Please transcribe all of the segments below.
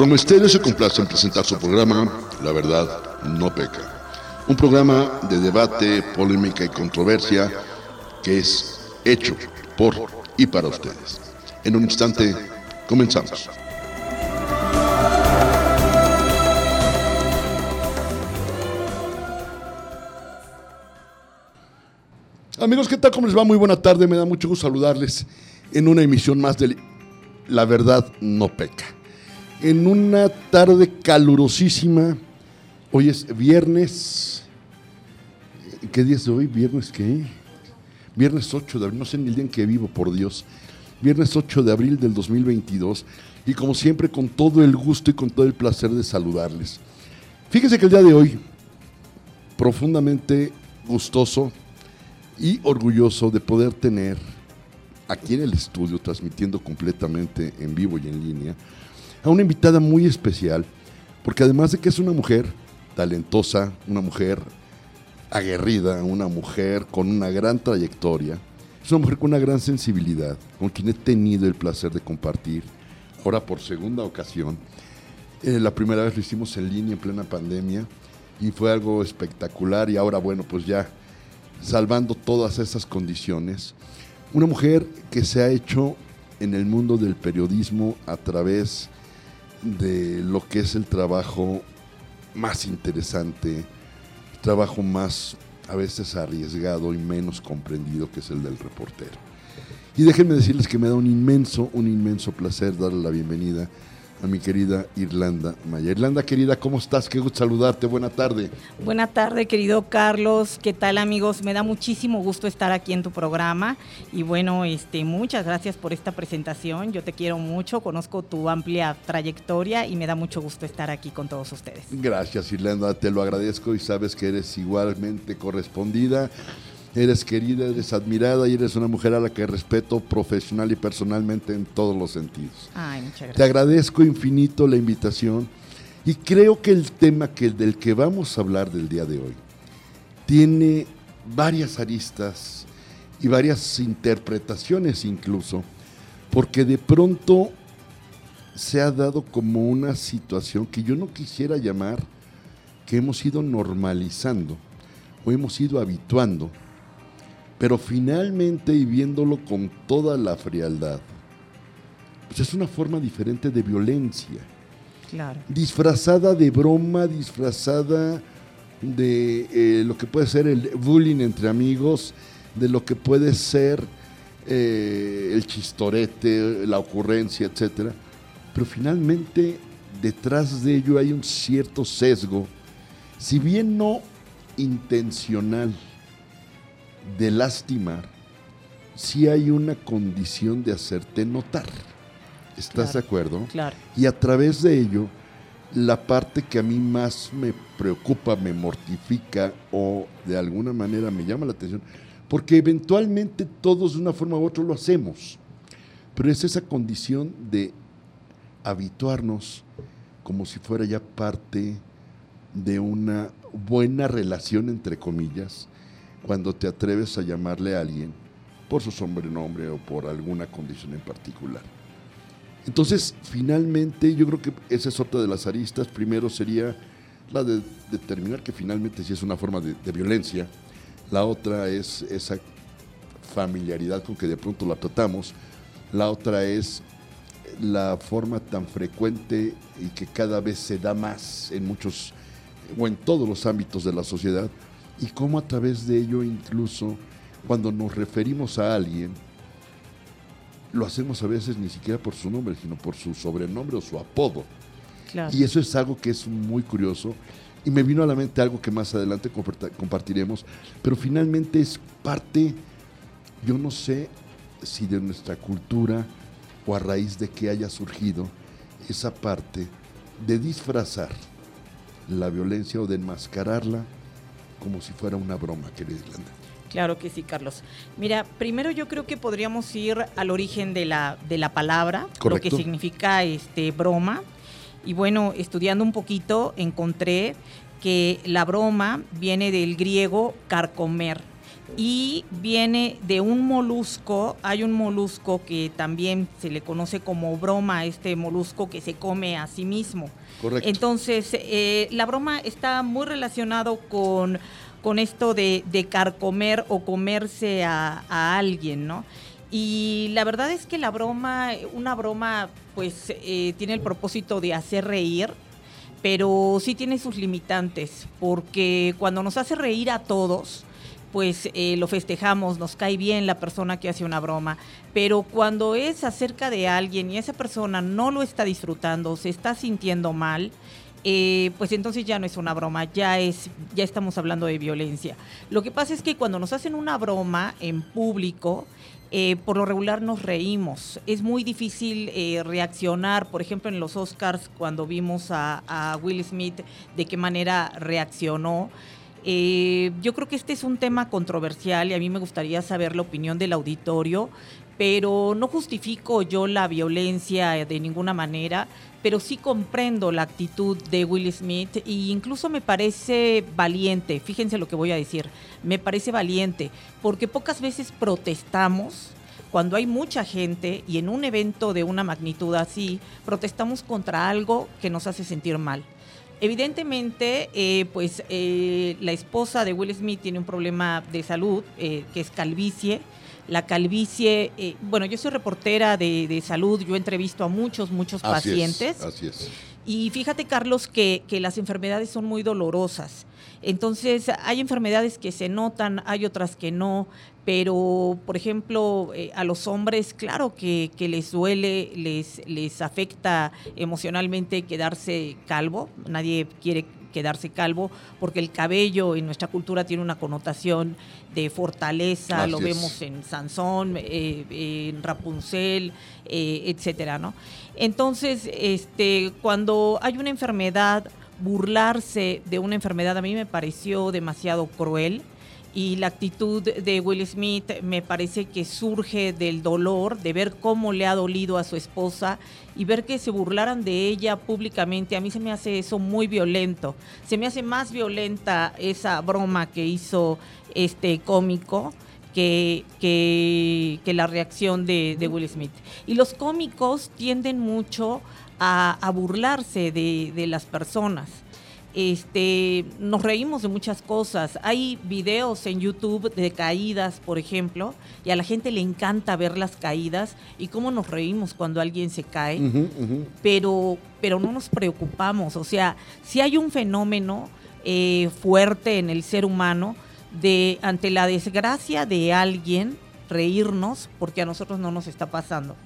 Promesterio se complace en presentar su programa La Verdad No Peca. Un programa de debate, polémica y controversia que es hecho por y para ustedes. En un instante, comenzamos. Amigos, ¿qué tal? ¿Cómo les va? Muy buena tarde. Me da mucho gusto saludarles en una emisión más de La Verdad No Peca. En una tarde calurosísima. Hoy es viernes. ¿Qué día es hoy? ¿Viernes qué? Viernes 8 de abril. No sé ni el día en que vivo, por Dios. Viernes 8 de abril del 2022. Y como siempre, con todo el gusto y con todo el placer de saludarles. Fíjense que el día de hoy, profundamente gustoso, y orgulloso de poder tener aquí en el estudio, transmitiendo completamente en vivo y en línea, a una invitada muy especial, porque además de que es una mujer talentosa, una mujer aguerrida, una mujer con una gran trayectoria, es una mujer con una gran sensibilidad, con quien he tenido el placer de compartir, ahora por segunda ocasión. Eh, la primera vez lo hicimos en línea en plena pandemia y fue algo espectacular y ahora bueno, pues ya salvando todas esas condiciones. Una mujer que se ha hecho en el mundo del periodismo a través de lo que es el trabajo más interesante, trabajo más a veces arriesgado y menos comprendido que es el del reportero. Y déjenme decirles que me da un inmenso, un inmenso placer darle la bienvenida a mi querida Irlanda Maya. Irlanda, querida, ¿cómo estás? Qué gusto saludarte. Buena tarde. Buena tarde, querido Carlos. ¿Qué tal, amigos? Me da muchísimo gusto estar aquí en tu programa. Y bueno, este, muchas gracias por esta presentación. Yo te quiero mucho, conozco tu amplia trayectoria y me da mucho gusto estar aquí con todos ustedes. Gracias, Irlanda. Te lo agradezco y sabes que eres igualmente correspondida. Eres querida, eres admirada y eres una mujer a la que respeto profesional y personalmente en todos los sentidos. Ay, muchas gracias. Te agradezco infinito la invitación y creo que el tema que, del que vamos a hablar del día de hoy tiene varias aristas y varias interpretaciones incluso, porque de pronto se ha dado como una situación que yo no quisiera llamar que hemos ido normalizando o hemos ido habituando pero finalmente, y viéndolo con toda la frialdad, pues es una forma diferente de violencia. Claro. Disfrazada de broma, disfrazada de eh, lo que puede ser el bullying entre amigos, de lo que puede ser eh, el chistorete, la ocurrencia, etc. Pero finalmente, detrás de ello hay un cierto sesgo, si bien no intencional, de lastimar, si hay una condición de hacerte notar. ¿Estás Claro, de acuerdo? Claro. Y a través de ello, la parte que a mí más me preocupa, me mortifica o de alguna manera me llama la atención, porque eventualmente todos de una forma u otra lo hacemos, pero es esa condición de habituarnos como si fuera ya parte de una buena relación, entre comillas, cuando te atreves a llamarle a alguien por su sobrenombre o por alguna condición en particular. Entonces, finalmente, yo creo que esa es otra de las aristas. Primero sería la de determinar que finalmente sí es una forma de, violencia. La otra es esa familiaridad con que de pronto la tratamos. La otra es la forma tan frecuente y que cada vez se da más en muchos o en todos los ámbitos de la sociedad y cómo a través de ello incluso cuando nos referimos a alguien lo hacemos a veces ni siquiera por su nombre, sino por su sobrenombre o su apodo. Claro. Y eso es algo que es muy curioso. Y me vino a la mente algo que más adelante compartiremos, pero finalmente es parte, yo no sé si de nuestra cultura o a raíz de que haya surgido esa parte de disfrazar la violencia o de enmascararla como si fuera una broma, querida Irlanda. Claro que sí, Carlos. Mira, primero yo creo que podríamos ir al origen de la, de la palabra, lo que significa este broma. Y bueno, estudiando un poquito, encontré que la broma viene del griego carcomer. Y viene de un molusco. Hay un molusco que también se le conoce como broma, este molusco que se come a sí mismo. Correcto. Entonces, eh, la broma está muy relacionado con, con esto de, de carcomer o comerse a, a alguien, ¿no? Y la verdad es que la broma, una broma, pues eh, tiene el propósito de hacer reír, pero sí tiene sus limitantes, porque cuando nos hace reír a todos, pues eh, lo festejamos, nos cae bien la persona que hace una broma, pero cuando es acerca de alguien y esa persona no lo está disfrutando, se está sintiendo mal, eh, pues entonces ya no es una broma, ya es, ya estamos hablando de violencia. Lo que pasa es que cuando nos hacen una broma en público, eh, por lo regular nos reímos. Es muy difícil eh, reaccionar, por ejemplo, en los Oscars, cuando vimos a, a Will Smith, de qué manera reaccionó. Eh, yo creo que este es un tema controversial y a mí me gustaría saber la opinión del auditorio, pero no justifico yo la violencia de ninguna manera, pero sí comprendo la actitud de Will Smith e incluso me parece valiente, fíjense lo que voy a decir, me parece valiente, porque pocas veces protestamos cuando hay mucha gente y en un evento de una magnitud así, protestamos contra algo que nos hace sentir mal. Evidentemente, eh, pues eh, la esposa de Will Smith tiene un problema de salud, eh, que es calvicie. La calvicie, eh, bueno, yo soy reportera de, de, salud, yo entrevisto a muchos, muchos Así pacientes. Es, así es. Y fíjate, Carlos, que, que las enfermedades son muy dolorosas. Entonces, hay enfermedades que se notan, hay otras que no, pero, por ejemplo, eh, a los hombres, claro que, que, les duele, les, les afecta emocionalmente quedarse calvo, nadie quiere quedarse calvo, porque el cabello en nuestra cultura tiene una connotación de fortaleza, lo vemos en Sansón, eh, en Rapunzel, eh, etcétera, ¿no? Entonces, este, cuando hay una enfermedad, burlarse de una enfermedad a mí me pareció demasiado cruel y la actitud de Will Smith me parece que surge del dolor, de ver cómo le ha dolido a su esposa y ver que se burlaran de ella públicamente. A mí se me hace eso muy violento. Se me hace más violenta esa broma que hizo este cómico. Que, que, la reacción de, de, Will Smith. Y los cómicos tienden mucho a, a burlarse de, de las personas este, nos reímos de muchas cosas. Hay videos en YouTube de caídas, por ejemplo, y a la gente le encanta ver las caídas y cómo nos reímos cuando alguien se cae, uh -huh, uh -huh. pero, pero no nos preocupamos. O sea, si hay un fenómeno eh, fuerte en el ser humano de ante la desgracia de alguien reírnos porque a nosotros no nos está pasando.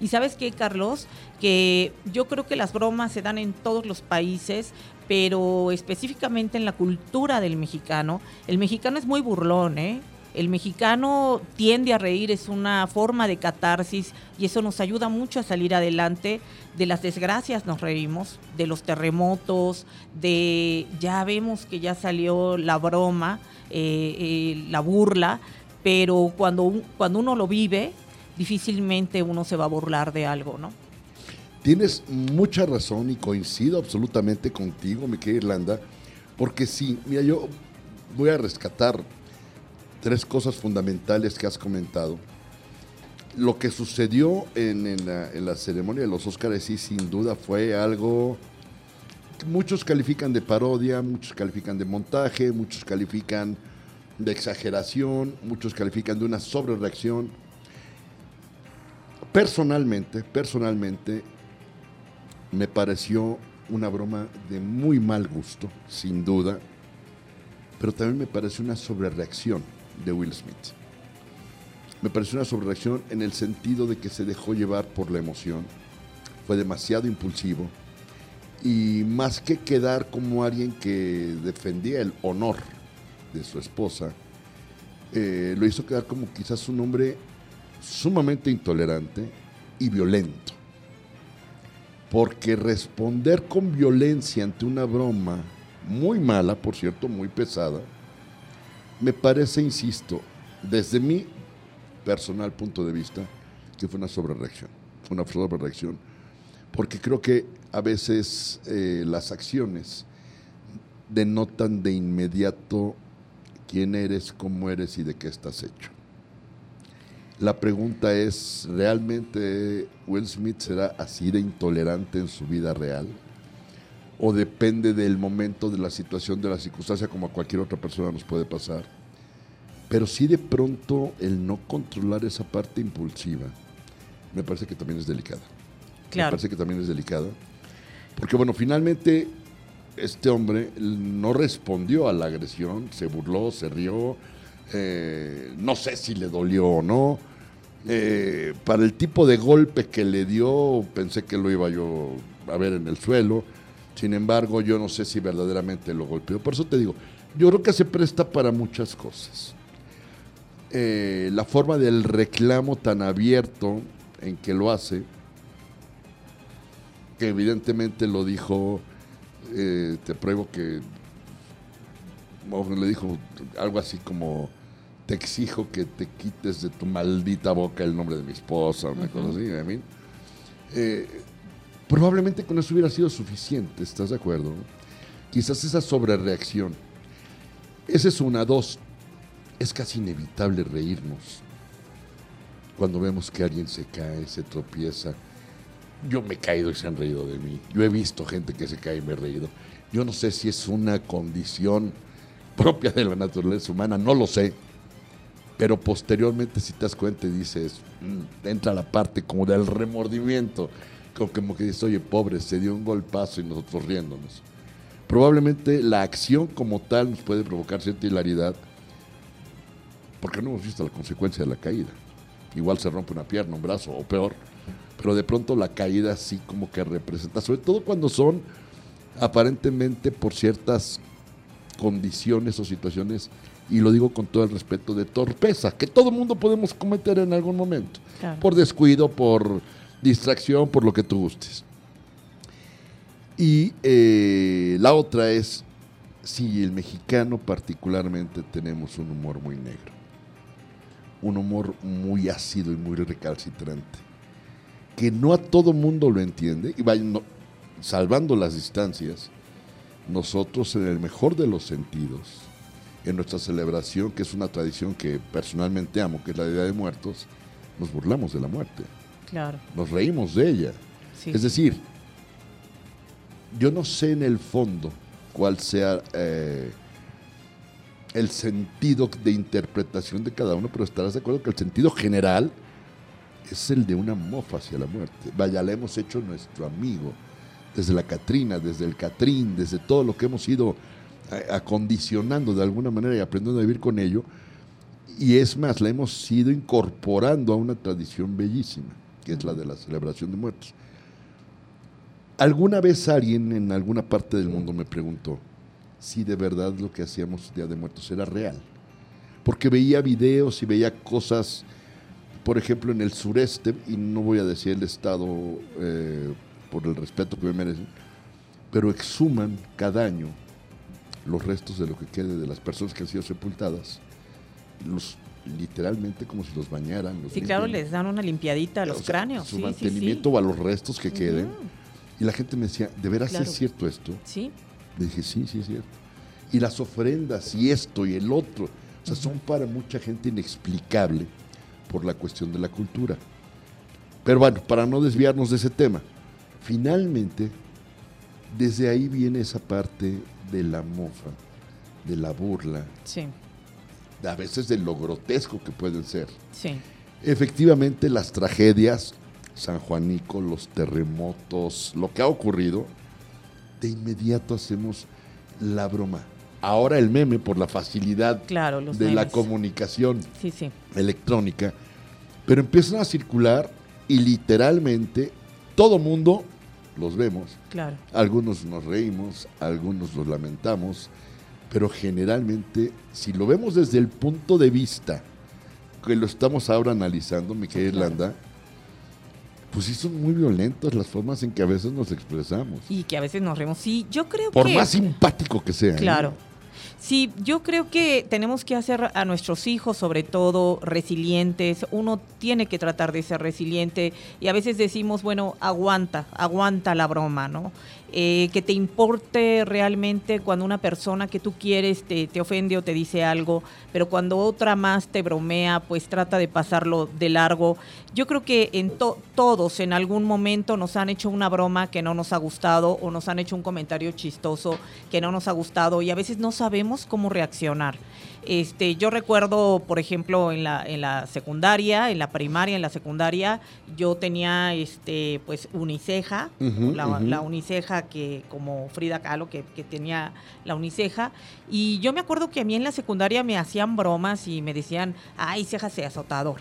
Y sabes qué, Carlos, que yo creo que las bromas se dan en todos los países, pero específicamente en la cultura del mexicano. El mexicano es muy burlón, ¿eh? El mexicano tiende a reír, es una forma de catarsis y eso nos ayuda mucho a salir adelante. De las desgracias nos reímos, de los terremotos, de ya vemos que ya salió la broma, eh, eh, la burla, pero cuando, cuando uno lo vive, difícilmente uno se va a burlar de algo, ¿no? Tienes mucha razón y coincido absolutamente contigo, mi querida Irlanda, porque sí, mira, yo voy a rescatar tres cosas fundamentales que has comentado. Lo que sucedió en, en, la, ceremonia de los Óscares, sí, sin duda fue algo que muchos califican de parodia, muchos califican de montaje, muchos califican de exageración, muchos califican de una sobrereacción. Personalmente, personalmente, me pareció una broma de muy mal gusto, sin duda, pero también me pareció una sobrereacción de Will Smith. Me pareció una sobrereacción en el sentido de que se dejó llevar por la emoción, fue demasiado impulsivo y más que quedar como alguien que defendía el honor de su esposa, eh, lo hizo quedar como quizás un hombre sumamente intolerante y violento porque responder con violencia ante una broma muy mala, por cierto, muy pesada, me parece, insisto, desde mi personal punto de vista, que fue una sobrereacción, fue una sobrereacción, porque creo que a veces eh, las acciones denotan de inmediato quién eres, cómo eres y de qué estás hecho. La pregunta es, ¿realmente Will Smith será así de intolerante en su vida real? ¿O depende del momento, de la situación, de la circunstancia, como a cualquier otra persona nos puede pasar? Pero sí de pronto el no controlar esa parte impulsiva, me parece que también es delicada. Me parece que también es delicada. Porque bueno, finalmente este hombre no respondió a la agresión, se burló, se rió, eh, no sé si le dolió o no. Eh, para el tipo de golpe que le dio, pensé que lo iba yo a ver en el suelo. Sin embargo, yo no sé si verdaderamente lo golpeó. Por eso te digo, yo creo que se presta para muchas cosas. Eh, la forma del reclamo tan abierto en que lo hace, que evidentemente lo dijo, te pruebo que, le dijo algo así como, te exijo que te quites de tu maldita boca el nombre de mi esposa, una cosa así, I eh, probablemente con eso hubiera sido suficiente, ¿estás de acuerdo? Quizás esa sobrereacción. Esa es una, dos. Es casi inevitable reírnos cuando vemos que alguien se cae, se tropieza yo me he caído y se han reído de mí. Yo he visto gente que se cae y me he reído. Yo no sé si es una condición propia de la naturaleza humana, no lo sé. Pero posteriormente, si te das cuenta y dices, mm, entra la parte como del remordimiento, como que dices, oye, pobre, se dio un golpazo y nosotros riéndonos. Probablemente la acción como tal nos puede provocar cierta hilaridad, porque no hemos visto la consecuencia de la caída. Igual se rompe una pierna, un brazo, o peor, pero de pronto la caída sí como que representa, sobre todo cuando son aparentemente por ciertas condiciones o situaciones, y lo digo con todo el respeto, de torpeza, que todo mundo podemos cometer en algún momento, por descuido, por distracción, por lo que tú gustes. Y eh, la otra es, si el mexicano particularmente tenemos un humor muy negro, un humor muy ácido y muy recalcitrante que no a todo mundo lo entiende, y salvando las distancias, nosotros en el mejor de los sentidos, en nuestra celebración, que es una tradición que personalmente amo, que es la Día de Muertos, nos burlamos de la muerte. Claro. Nos reímos de ella. Es decir, yo no sé en el fondo cuál sea eh, el sentido de interpretación de cada uno, pero estarás de acuerdo que el sentido general es el de una mofa hacia la muerte. Vaya, la hemos hecho nuestro amigo, desde la Catrina, desde el Catrín, desde todo lo que hemos ido acondicionando de alguna manera y aprendiendo a vivir con ello. Y es más, la hemos ido incorporando a una tradición bellísima, que es la de la celebración de muertos. Alguna vez alguien en alguna parte del mundo me preguntó si de verdad lo que hacíamos Día de Muertos era real. Porque veía videos y veía cosas por ejemplo, en el sureste, y no voy a decir el estado eh, por el respeto que me merecen, pero exhuman cada año los restos de lo que quede de las personas que han sido sepultadas, los literalmente como si los bañaran. sí, claro, les dan una limpiadita a los cráneos. Su mantenimiento a los restos que queden. Y la gente me decía, ¿de veras es cierto esto? Sí. Le dije, sí, sí es cierto. Y las ofrendas y esto y el otro, o sea, son para mucha gente inexplicable por la cuestión de la cultura. Pero bueno, para no desviarnos de ese tema, finalmente, desde ahí viene esa parte de la mofa, de la burla, sí. a veces de lo grotesco que pueden ser. Sí. Efectivamente, las tragedias, San Juanico, los terremotos, lo que ha ocurrido, de inmediato hacemos la broma. Ahora el meme, por la facilidad de la comunicación electrónica, pero empiezan a circular y literalmente todo mundo los vemos. Claro. Algunos nos reímos, algunos los lamentamos, pero generalmente, si lo vemos desde el punto de vista que lo estamos ahora analizando, mi querida Irlanda, pues sí son muy violentas las formas en que a veces nos expresamos. Y que a veces nos reímos. Sí, yo creo que... Por más simpático que sea. ¿eh? Sí, yo creo que tenemos que hacer a nuestros hijos, sobre todo, resilientes. Uno tiene que tratar de ser resiliente y a veces decimos, bueno, aguanta, aguanta la broma, ¿no? Eh, que te importe realmente cuando una persona que tú quieres te, ofende o te dice algo, pero cuando otra más te bromea, pues trata de pasarlo de largo. Yo creo que en todos en algún momento nos han hecho una broma que no nos ha gustado o nos han hecho un comentario chistoso que no nos ha gustado y a veces no sabemos cómo reaccionar. Este, yo recuerdo, por ejemplo, en la, en la secundaria, en la primaria, en la secundaria, yo tenía este, pues uniceja, la, uniceja que, como Frida Kahlo, que, que, tenía la uniceja, y yo me acuerdo que a mí en la secundaria me hacían bromas y me decían, ay, cejas de azotador.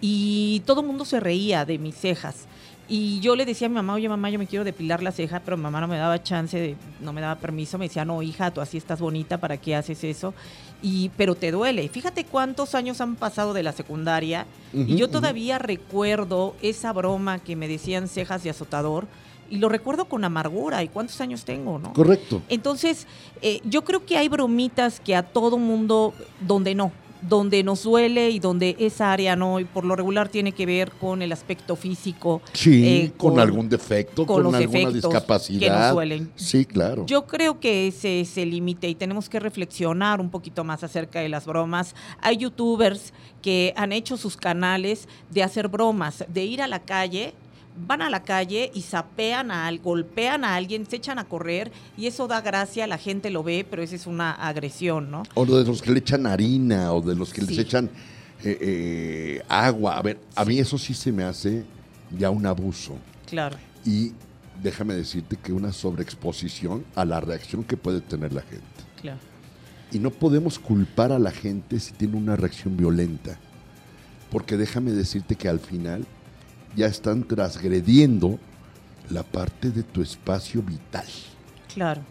Y todo el mundo se reía de mis cejas. Y yo le decía a mi mamá, oye mamá, yo me quiero depilar la ceja, pero mi mamá no me daba chance, no me daba permiso, me decía, no hija, tú así estás bonita, ¿para qué haces eso? Y, pero te duele. Fíjate cuántos años han pasado de la secundaria y yo todavía recuerdo esa broma que me decían cejas de azotador y lo recuerdo con amargura. ¿Y cuántos años tengo, no? Correcto. Entonces, eh, yo creo que hay bromitas que a todo mundo, donde no, donde nos duele y donde esa área no, y por lo regular tiene que ver con el aspecto físico. Sí, eh, con, algún defecto, con, alguna discapacidad. Que nos duelen. Sí, claro. Yo creo que ese es el límite y tenemos que reflexionar un poquito más acerca de las bromas. Hay youtubers que han hecho sus canales de hacer bromas, de ir a la calle van a la calle y sapean a golpean a alguien, se echan a correr y eso da gracia, la gente lo ve, pero esa es una agresión, ¿no? O de los que le echan harina o de los que les echan eh, eh, agua. A ver, a mí eso sí se me hace ya un abuso. Claro. Y déjame decirte que una sobreexposición a la reacción que puede tener la gente. Claro. Y no podemos culpar a la gente si tiene una reacción violenta. Porque déjame decirte que al final ya están transgrediendo la parte de tu espacio vital. Claro.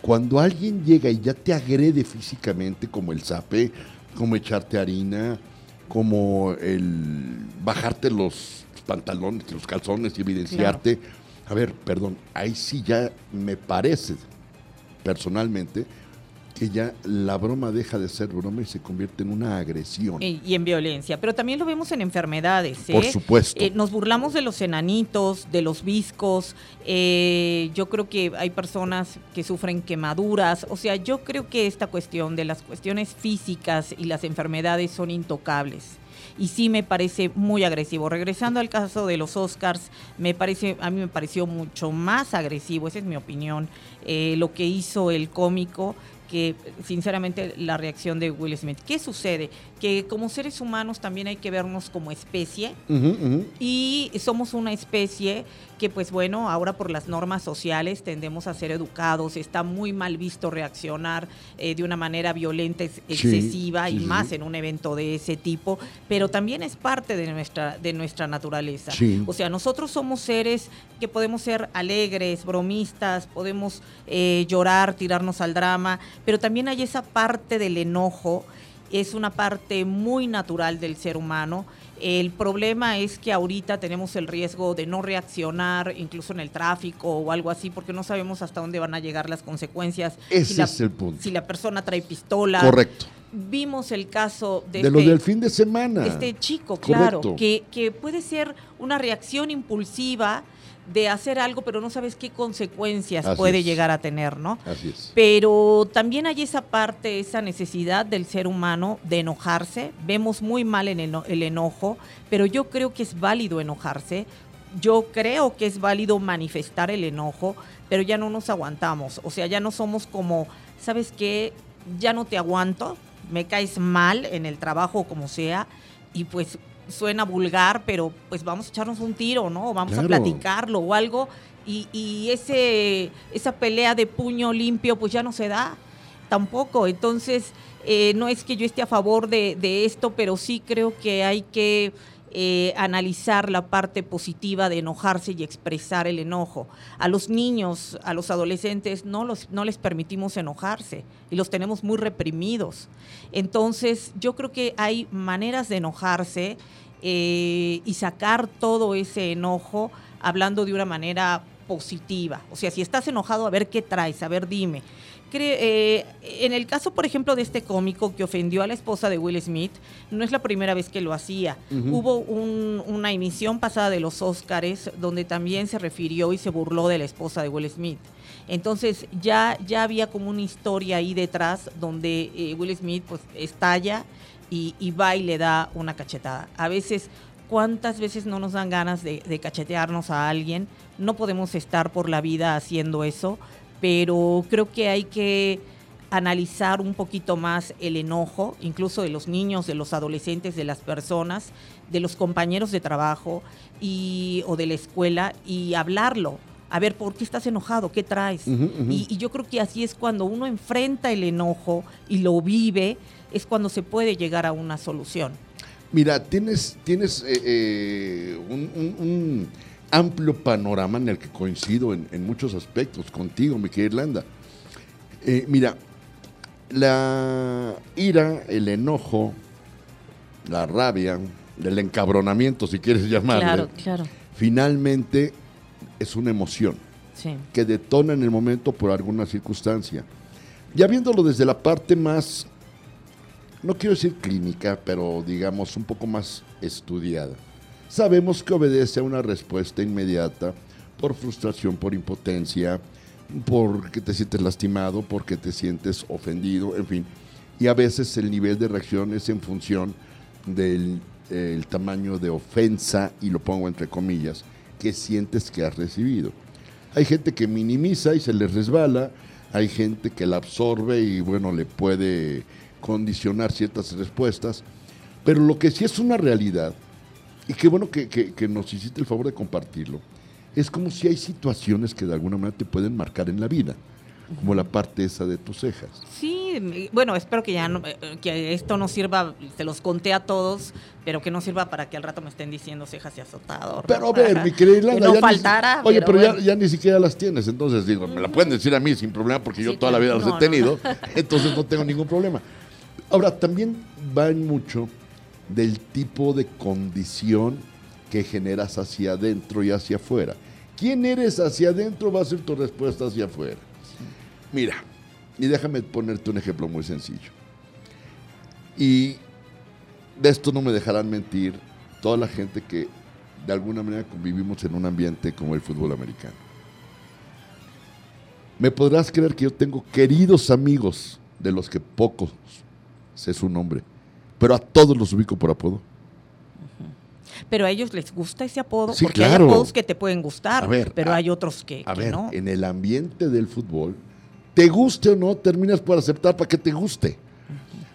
Cuando alguien llega y ya te agrede físicamente, como el zape, como echarte harina, como el bajarte los pantalones, los calzones y evidenciarte, a ver, perdón, ahí sí ya me parece personalmente que ya la broma deja de ser broma y se convierte en una agresión. Y, en violencia. Pero también lo vemos en enfermedades. ¿eh? Por supuesto. Eh, nos burlamos de los enanitos, de los viscos. Eh, yo creo que hay personas que sufren quemaduras. O sea, yo creo que esta cuestión de las cuestiones físicas y las enfermedades son intocables y sí me parece muy agresivo. Regresando al caso de los Oscars, me parece, a mí me pareció mucho más agresivo, esa es mi opinión, lo que hizo el cómico que sinceramente la reacción de Will Smith. ¿Qué sucede? Que como seres humanos también hay que vernos como especie y somos una especie que pues bueno, ahora por las normas sociales tendemos a ser educados, está muy mal visto reaccionar eh, de una manera violenta, excesiva y más en un evento de ese tipo, pero también es parte de nuestra, de nuestra naturaleza. O sea, nosotros somos seres que podemos ser alegres, bromistas, podemos eh, llorar, tirarnos al drama, pero también hay esa parte del enojo, es una parte muy natural del ser humano. El problema es que ahorita tenemos el riesgo de no reaccionar, incluso en el tráfico o algo así, porque no sabemos hasta dónde van a llegar las consecuencias. Ese es el punto. Si la persona trae pistola. Correcto. Vimos el caso de, de lo este del fin de semana. Este chico, claro, que, que puede ser una reacción impulsiva de hacer algo, pero no sabes qué consecuencias puede llegar a tener, ¿no? Así es. Pero también hay esa parte, esa necesidad del ser humano de enojarse. Vemos muy mal en el, enojo, pero yo creo que es válido enojarse. Yo creo que es válido manifestar el enojo, pero ya no nos aguantamos. O sea, ya no somos como, ¿sabes qué? Ya no te aguanto, me caes mal en el trabajo o como sea, y pues suena vulgar, pero pues vamos a echarnos un tiro, ¿no? Vamos a platicarlo o algo. Y, ese, esa pelea de puño limpio, pues ya no se da tampoco. Entonces, eh, no es que yo esté a favor de, esto, pero sí creo que hay que eh, analizar la parte positiva de enojarse y expresar el enojo. A los niños, a los adolescentes, no, los, no les permitimos enojarse y los tenemos muy reprimidos. Entonces, yo creo que hay maneras de enojarse eh, y sacar todo ese enojo hablando de una manera positiva. O sea, si estás enojado, a ver qué traes, a ver, dime. Eh, en el caso, por ejemplo, de este cómico que ofendió a la esposa de Will Smith, no es la primera vez que lo hacía. Hubo una emisión pasada de los Oscars donde también se refirió y se burló de la esposa de Will Smith. Entonces ya, ya había como una historia ahí detrás donde eh, Will Smith pues estalla y, va y le da una cachetada. A veces, ¿cuántas veces no nos dan ganas de, de cachetearnos a alguien? No podemos estar por la vida haciendo eso pero creo que hay que analizar un poquito más el enojo, incluso de los niños, de los adolescentes, de las personas, de los compañeros de trabajo y, o de la escuela y hablarlo. A ver, ¿por qué estás enojado? ¿Qué traes? Y, yo creo que así es cuando uno enfrenta el enojo y lo vive, es cuando se puede llegar a una solución. Mira, tienes, tienes eh, eh, un amplio panorama en el que coincido en, muchos aspectos contigo, mi querida Irlanda. Eh, mira, la ira, el enojo, la rabia, el encabronamiento, si quieres llamarlo, finalmente es una emoción que detona en el momento por alguna circunstancia. Ya viéndolo desde la parte más, no quiero decir clínica, pero digamos un poco más estudiada sabemos que obedece a una respuesta inmediata por frustración, por impotencia, porque te sientes lastimado, porque te sientes ofendido, en fin. Y a veces el nivel de reacción es en función del tamaño de ofensa, y lo pongo entre comillas, que sientes que has recibido. Hay gente que minimiza y se le resbala, hay gente que la absorbe y bueno, le puede condicionar ciertas respuestas, pero lo que sí es una realidad y qué bueno que, nos hiciste el favor de compartirlo. Es como si hay situaciones que de alguna manera te pueden marcar en la vida, como la parte esa de tus cejas. Sí, bueno, espero que ya no, eh, que esto no sirva, te los conté a todos, pero que no sirva para que al rato me estén diciendo cejas y azotador. Pero a ver, mi querida no faltara. oye, pero, ya, ni siquiera las tienes, entonces digo, me la pueden decir a mí sin problema porque yo toda la vida las he tenido, entonces no tengo ningún problema. Ahora, también van mucho del tipo de condición que generas hacia adentro y hacia afuera. ¿Quién eres hacia adentro va a ser tu respuesta hacia afuera? Mira, y déjame ponerte un ejemplo muy sencillo. Y de esto no me dejarán mentir toda la gente que de alguna manera convivimos en un ambiente como el fútbol americano. Me podrás creer que yo tengo queridos amigos de los que pocos sé su nombre pero a todos los ubico por apodo. Pero a ellos les gusta ese apodo, sí, porque hay apodos que te pueden gustar, pero hay otros que, a ver, no. En el ambiente del fútbol, te guste o no, terminas por aceptar para que te guste.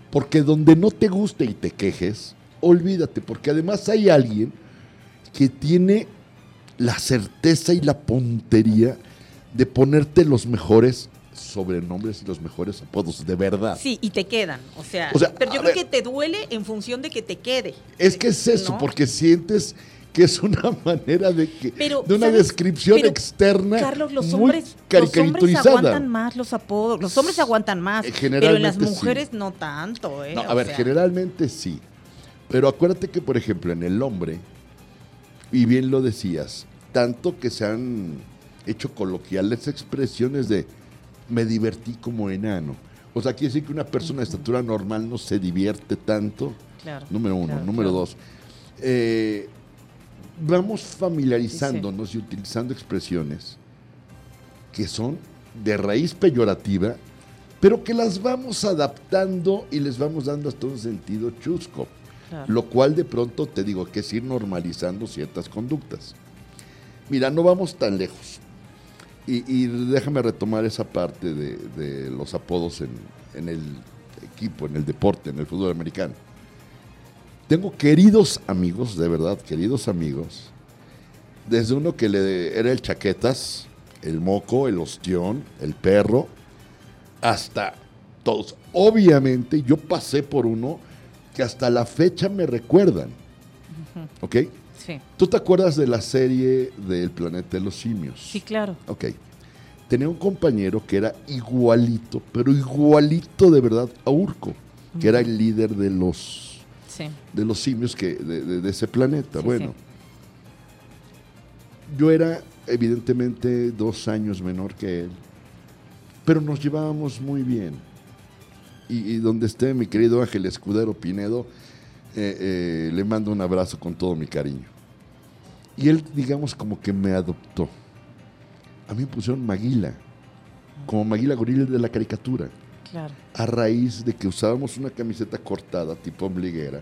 Porque donde no te guste y te quejes, olvídate, porque además hay alguien que tiene la certeza y la puntería de ponerte los mejores sobrenombres y los mejores apodos, de verdad. Sí, y te quedan. O sea, pero yo creo que te duele en función de que te quede. Es que es eso, porque sientes que es una manera de que de una descripción externa Carlos, los hombres, Los hombres aguantan más los apodos, los hombres aguantan más, pero en las mujeres no tanto. ¿eh? No, a ver, generalmente sí. Pero acuérdate que, por ejemplo, en el hombre, y bien lo decías, tanto que se han hecho coloquiales expresiones de me divertí como enano. O sea, quiere decir que una persona de estatura normal no se divierte tanto. Claro, número uno. número dos. Eh, vamos familiarizándonos y utilizando expresiones que son de raíz peyorativa, pero que las vamos adaptando y les vamos dando hasta un sentido chusco. Lo cual de pronto te digo que es ir normalizando ciertas conductas. Mira, no vamos tan lejos. Y, déjame retomar esa parte de, los apodos en, el equipo, en el deporte, en el fútbol americano. Tengo queridos amigos, de verdad, queridos amigos, desde uno que le era el chaquetas, el moco, el ostión, el perro, hasta todos. Obviamente yo pasé por uno que hasta la fecha me recuerdan. ¿Ok? ¿Tú te acuerdas de la serie del planeta de los simios? Sí, claro. Ok. Tenía un compañero que era igualito, pero igualito de verdad a Urco, que era el líder de los, de los simios que, de, ese planeta. bueno, yo era evidentemente dos años menor que él. pero nos llevábamos muy bien. Y, donde esté mi querido Ángel Escudero Pinedo, eh, eh, le mando un abrazo con todo mi cariño. Y él, digamos, como que me adoptó. A mí me pusieron Maguila, como Maguila Goril de la caricatura. Claro. A raíz de que usábamos una camiseta cortada, tipo ombliguera,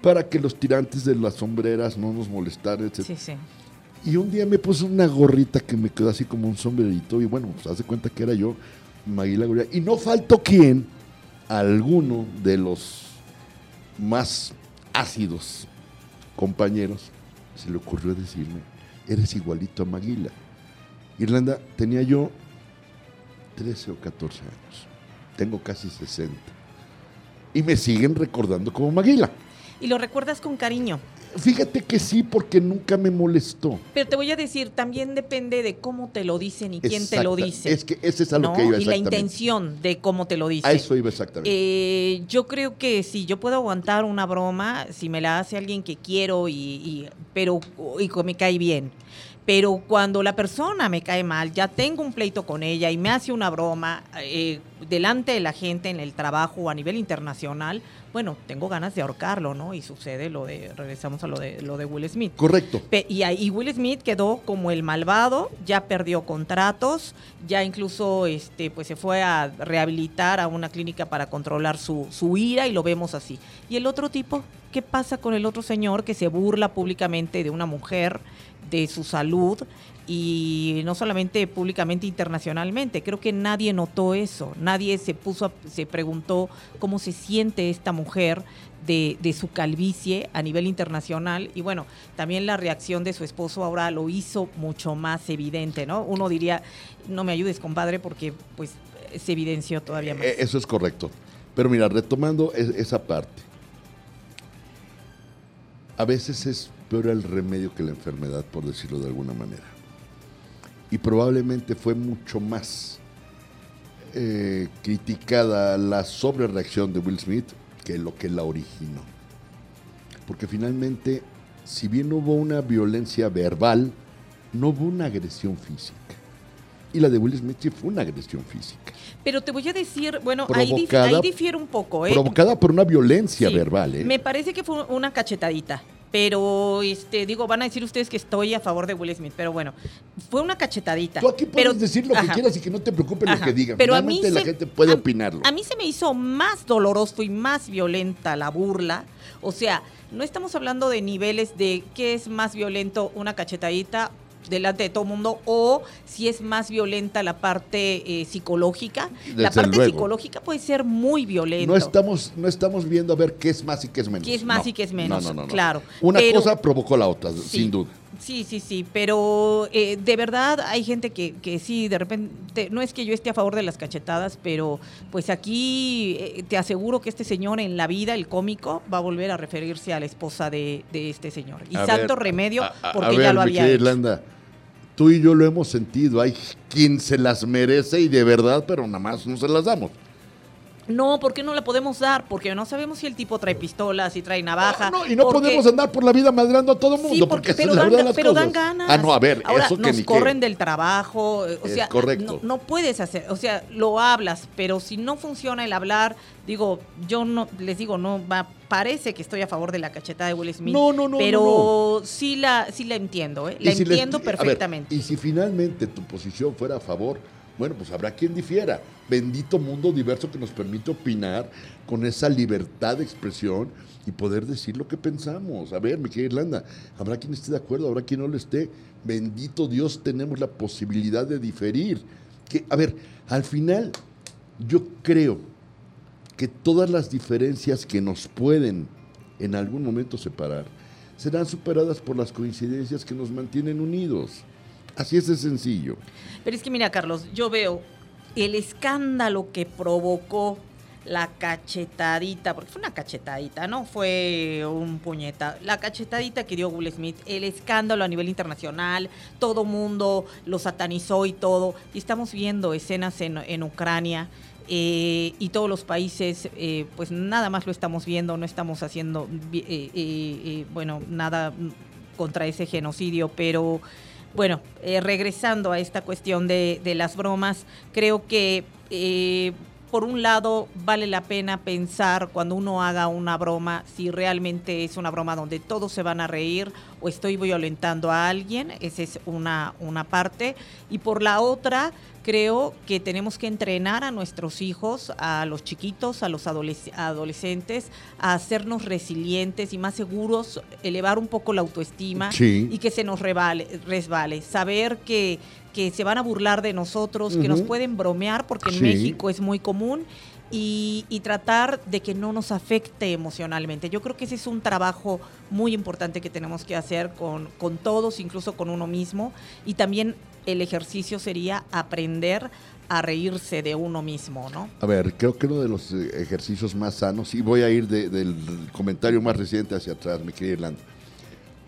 para que los tirantes de las sombreras no nos molestaran, etc. Sí, sí. Y un día me puse una gorrita que me quedó así como un sombrerito, y bueno, pues hace cuenta que era yo, Maguila Gorila. Y no faltó quien, alguno de los más ácidos compañeros, se le ocurrió decirme, eres igualito a Maguila. Irlanda, tenía yo 13 o 14 años. Tengo casi 60. Y me siguen recordando como Maguila. Y lo recuerdas con cariño. Fíjate que sí, porque nunca me molestó. Pero te voy a decir, también depende de cómo te lo dicen y quién te lo dice. Es que ese es a lo que iba Y la intención de cómo te lo dice. A eso iba exactamente. Eh, yo creo que sí, yo puedo aguantar una broma si me la hace alguien que quiero y, pero y me cae bien. Pero cuando la persona me cae mal, ya tengo un pleito con ella y me hace una broma eh, delante de la gente en el trabajo o a nivel internacional, bueno, tengo ganas de ahorcarlo, ¿no? Y sucede lo de, regresamos a lo de, lo de Will Smith. Correcto. y ahí Will Smith quedó como el malvado, ya perdió contratos, ya incluso este, pues se fue a rehabilitar a una clínica para controlar su, su ira y lo vemos así. Y el otro tipo, ¿qué pasa con el otro señor que se burla públicamente de una mujer? de su salud y no solamente públicamente, internacionalmente. Creo que nadie notó eso, nadie se puso, se preguntó cómo se siente esta mujer de, de, su calvicie a nivel internacional y bueno, también la reacción de su esposo ahora lo hizo mucho más evidente, ¿no? Uno diría, no me ayudes, compadre, porque pues se evidenció todavía más. Eh, eso es correcto. Pero mira, retomando esa parte, a veces es peor el remedio que la enfermedad, por decirlo de alguna manera. Y probablemente fue mucho más eh, criticada la sobrereacción de Will Smith que lo que la originó. Porque finalmente, si bien hubo una violencia verbal, no hubo una agresión física. Y la de Will Smith sí fue una agresión física. Pero te voy a decir, bueno, ahí, difiere un poco. ¿eh? Provocada por una violencia verbal. ¿eh? Me parece que fue una cachetadita. Pero, este, digo, van a decir ustedes que estoy a favor de Will Smith, pero bueno, fue una cachetadita. Tú aquí puedes decir lo que quieras y que no te preocupes lo que digan. Pero a mí la gente puede opinarlo. A mí se me hizo más doloroso y más violenta la burla. O sea, no estamos hablando de niveles de qué es más violento, una cachetadita delante de todo el mundo o si es más violenta la parte eh, psicológica. la parte psicológica puede ser muy violenta. No estamos, no estamos viendo a ver qué es más y qué es menos. Qué es más y qué es menos, no, no, claro. Una cosa provocó la otra, sin duda. Sí, sí, sí, pero eh, de verdad hay gente que, que sí, de repente, no es que yo esté a favor de las cachetadas, pero pues aquí eh, te aseguro que este señor en la vida, el cómico, va a volver a referirse a la esposa de, este señor. Y santo remedio, porque ya lo había hecho. tú y yo lo hemos sentido, hay quien se las merece y de verdad, pero nada más no se las damos. No, ¿por qué no la podemos dar? Porque no sabemos si el tipo trae pistolas, si trae navaja. No, y no podemos andar por la vida madrando a todo mundo. Sí, porque, pero, dan, pero dan ganas. Ah, no, a ver, eso que nos corren del trabajo. O sea, correcto. No, puedes hacer, o sea, lo hablas, pero si no funciona el hablar, digo, yo no, les digo, no, va, parece que estoy a favor de la cachetada de Will Smith. No, no, no. Pero sí la, sí la entiendo, ¿eh? La entiendo perfectamente. y si finalmente tu posición fuera a favor bueno, pues habrá quien difiera. Bendito mundo diverso que nos permite opinar con esa libertad de expresión y poder decir lo que pensamos. A ver, mi querida Irlanda, habrá quien esté de acuerdo, habrá quien no lo esté. Bendito Dios, tenemos la posibilidad de diferir. Que, a ver, al final, yo creo que todas las diferencias que nos pueden en algún momento separar serán superadas por las coincidencias que nos mantienen unidos. Así es de sencillo. Pero es que mira, Carlos, yo veo el escándalo que provocó la cachetadita, porque fue una cachetadita, no fue un puñeta, la cachetadita que dio Will Smith, el escándalo a nivel internacional, todo mundo lo satanizó y todo, y estamos viendo escenas en, Ucrania. Eh, y todos los países, eh, pues nada más lo estamos viendo, no estamos haciendo, eh, bueno, nada contra ese genocidio, pero bueno, eh, regresando a esta cuestión de, de las bromas, creo que eh, por un lado vale la pena pensar cuando uno haga una broma si realmente es una broma donde todos se van a reír o estoy violentando a alguien, esa es una, una parte. Y por la otra, creo que tenemos que entrenar a nuestros hijos, a los chiquitos, a los adolescentes, a hacernos resilientes y más seguros, elevar un poco la autoestima y que se nos resbale, saber que que se van a burlar de nosotros, que nos pueden bromear, porque en México es muy común, y, tratar de que no nos afecte emocionalmente. Yo creo que ese es un trabajo muy importante que tenemos que hacer con, con todos, incluso con uno mismo, y también el ejercicio sería aprender a reírse de uno mismo, ¿no? A ver, creo que uno de los eh, ejercicios más sanos, y voy a ir del comentario más reciente hacia atrás, mi querida Irlanda,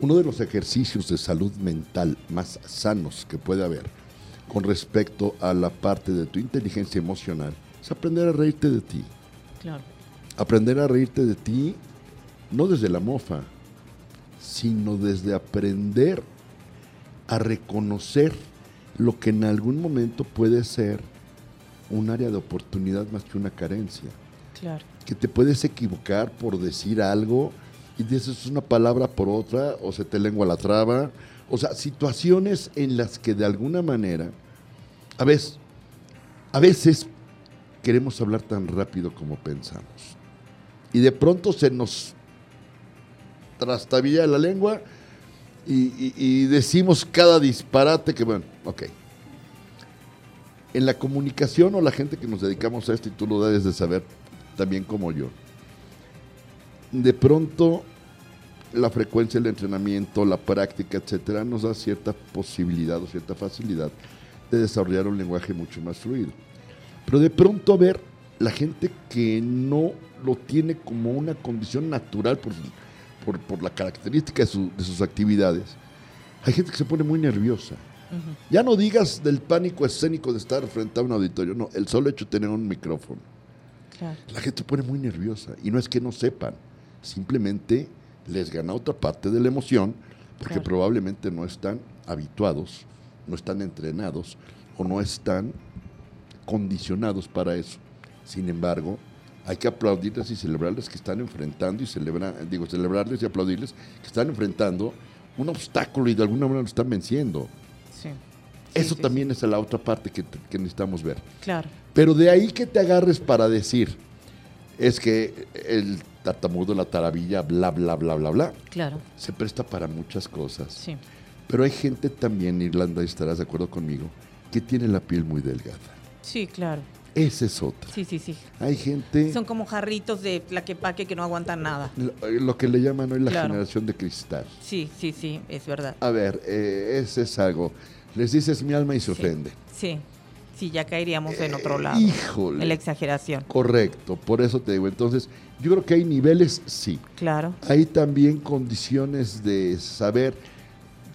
uno de los ejercicios de salud mental más sanos que puede haber con respecto a la parte de tu inteligencia emocional es aprender a reírte de ti. Claro. Aprender a reírte de ti no desde la mofa, sino desde aprender a reconocer lo que en algún momento puede ser un área de oportunidad más que una carencia. Claro. Que te puedes equivocar por decir algo y dices una palabra por otra o se te lengua la traba. O sea, situaciones en las que de alguna manera, a veces, a veces queremos hablar tan rápido como pensamos. Y de pronto se nos trastabilla la lengua y, y decimos cada disparate que, bueno, ok. En la comunicación o la gente que nos dedicamos a esto, y tú lo debes de saber también como yo, de pronto la frecuencia del entrenamiento, la práctica, etcétera, nos da cierta posibilidad o cierta facilidad de desarrollar un lenguaje mucho más fluido. Pero de pronto a ver la gente que no lo tiene como una condición natural por, por, la característica de, sus actividades, hay gente que se pone muy nerviosa. Ya no digas del pánico escénico de estar frente a un auditorio, no, el solo hecho de tener un micrófono. La gente se pone muy nerviosa y no es que no sepan, simplemente les gana otra parte de la emoción porque probablemente no están habituados, no están entrenados o no están condicionados para eso. Sin embargo, hay que aplaudirles y celebrarles que están enfrentando y celebrar, digo, celebrarles y aplaudirles que están enfrentando un obstáculo y de alguna manera lo están venciendo. Sí. Eso también es la otra parte que, que, necesitamos ver. Claro. Pero de ahí que te agarres para decir, es que el tartamudo, la taravilla, bla, bla, bla, bla, bla. Claro. Se presta para muchas cosas. Sí. Pero hay gente también, Irlanda, y estarás de acuerdo conmigo, que tiene la piel muy delgada. Sí, claro. Ese es otro. Sí, sí, sí. Hay gente... Son como jarritos de plaquepaque que no aguantan nada. Lo, que le llaman hoy la generación de cristal. Sí, sí, sí, es verdad. A ver, eh, ese es algo. Les dices mi alma y se ofende. Sí. Sí, ya caeríamos en otro lado. Híjole. En la exageración. Correcto, por eso te digo. Entonces, yo creo que hay niveles, sí. Claro. Hay también condiciones de saber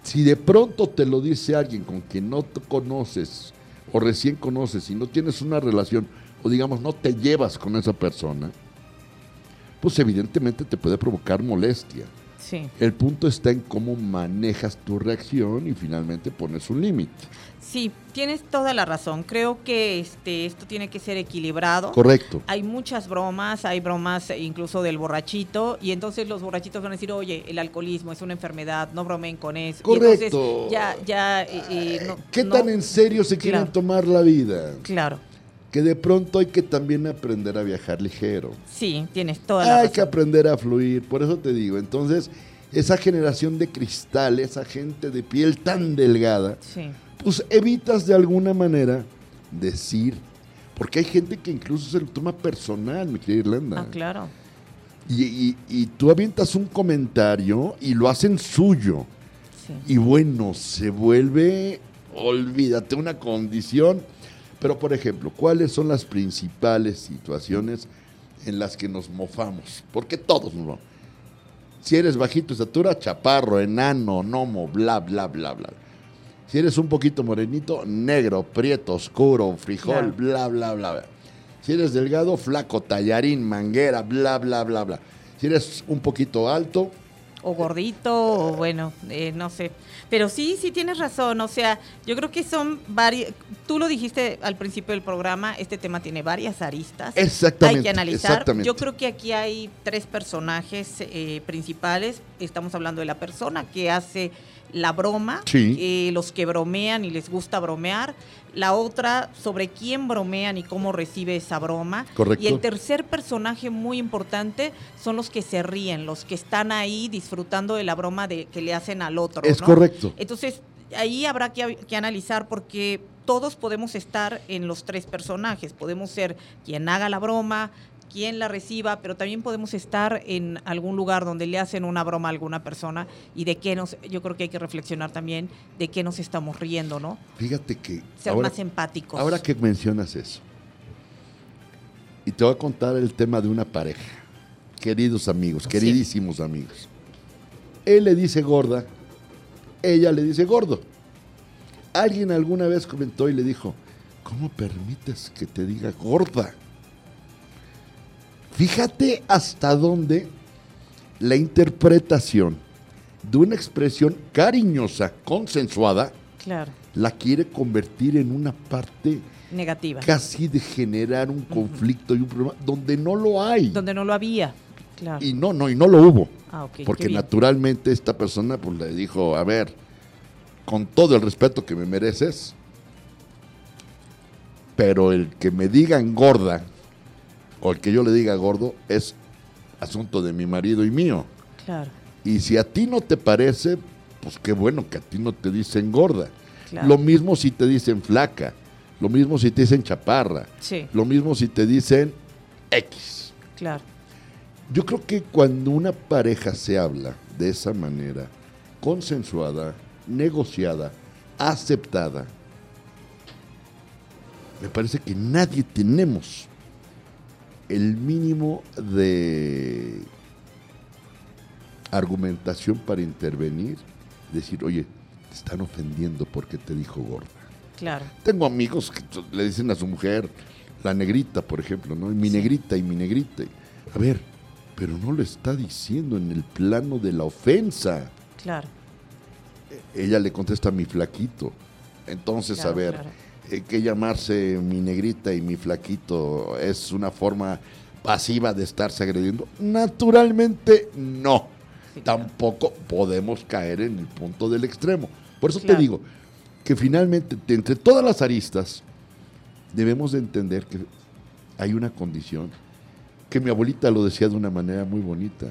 si de pronto te lo dice alguien con quien no te conoces o recién conoces y no tienes una relación o digamos no te llevas con esa persona, pues evidentemente te puede provocar molestia. Sí. El punto está en cómo manejas tu reacción y finalmente pones un límite. Sí, tienes toda la razón. Creo que este, esto tiene que ser equilibrado. Correcto. Hay muchas bromas, hay bromas incluso del borrachito, y entonces los borrachitos van a decir, oye, el alcoholismo es una enfermedad, no bromen con eso. Correcto. ya, ya. Eh, eh, ¿Qué tan en serio se quieren tomar la vida? Claro. Que de pronto hay que también aprender a viajar ligero. Sí, tienes toda la razón. Hay que aprender a fluir, por eso te digo. Entonces, esa generación de cristal, esa gente de piel tan delgada. Sí pues evitas de alguna manera decir, porque hay gente que incluso se lo toma personal, mi querida Irlanda. Ah, claro. Y, y, tú avientas un comentario y lo hacen suyo. Sí. Y bueno, se vuelve, olvídate, una condición. Pero, por ejemplo, ¿cuáles son las principales situaciones en las que nos mofamos? Porque todos nos mofamos. Si eres bajito, estatura, chaparro, enano, nomo, bla, bla, bla, bla. Si eres un poquito morenito, negro, prieto, oscuro, frijol, bla, bla, bla, bla. Si eres delgado, flaco, tallarín, manguera, bla, bla, bla, bla. Si eres un poquito alto, o gordito, o bueno, eh, no sé. Pero sí, sí tienes razón. O sea, yo creo que son varios. Tú lo dijiste al principio del programa, este tema tiene varias aristas. Exactamente. Hay que analizar. exactamente. Yo creo que aquí hay tres personajes eh, principales. Estamos hablando de la persona que hace la broma, Sí. eh, los que bromean y les gusta bromear. La otra, sobre quién bromean y cómo recibe esa broma. Correcto. Y el tercer personaje muy importante son los que se ríen, los que están ahí disfrutando de la broma de, que le hacen al otro. Es ¿no? correcto. Entonces, ahí habrá que, que analizar porque todos podemos estar en los tres personajes. Podemos ser quien haga la broma, quien la reciba, pero también podemos estar en algún lugar donde le hacen una broma a alguna persona y de qué nos, yo creo que hay que reflexionar también de qué nos estamos riendo, ¿no? Fíjate que Ser ahora, más empáticos. ahora que mencionas eso, y te voy a contar el tema de una pareja, queridos amigos, Sí. queridísimos amigos. Él le dice gorda, ella le dice gordo. Alguien alguna vez comentó y le dijo, ¿cómo permites que te diga gorda? Fíjate hasta dónde la interpretación de una expresión cariñosa, consensuada, Claro, la quiere convertir en una parte negativa. casi de generar un conflicto y un problema donde no lo hay. Donde no lo había. Claro. Y no, no, y no lo hubo. ah, porque naturalmente esta persona pues le dijo, a ver, con todo el respeto que me mereces, pero el que me digan gorda o el que yo le diga gordo es asunto de mi marido y mío. Claro, Y si a ti no te parece, pues qué bueno que a ti no te dicen gorda. claro. Lo mismo si te dicen flaca, lo mismo si te dicen chaparra, Sí, lo mismo si te dicen X. claro. Yo creo que cuando una pareja se habla de esa manera, consensuada, negociada, aceptada, me parece que nadie tenemos el mínimo de argumentación para intervenir, decir, oye, te están ofendiendo porque te dijo gorda. Claro, Tengo amigos que le dicen a su mujer, la negrita, por ejemplo, ¿no? Y mi Sí. negrita y mi negrita. A ver, pero no lo está diciendo en el plano de la ofensa. claro. Ella le contesta mi flaquito. Entonces, Claro, a ver, claro. Eh, que llamarse mi negrita y mi flaquito es una forma pasiva de estarse agrediendo. Naturalmente, no. Sí, claro. Tampoco podemos caer en el punto del extremo. Por eso Claro. te digo que finalmente, entre todas las aristas, debemos de entender que hay una condición que mi abuelita lo decía de una manera muy bonita.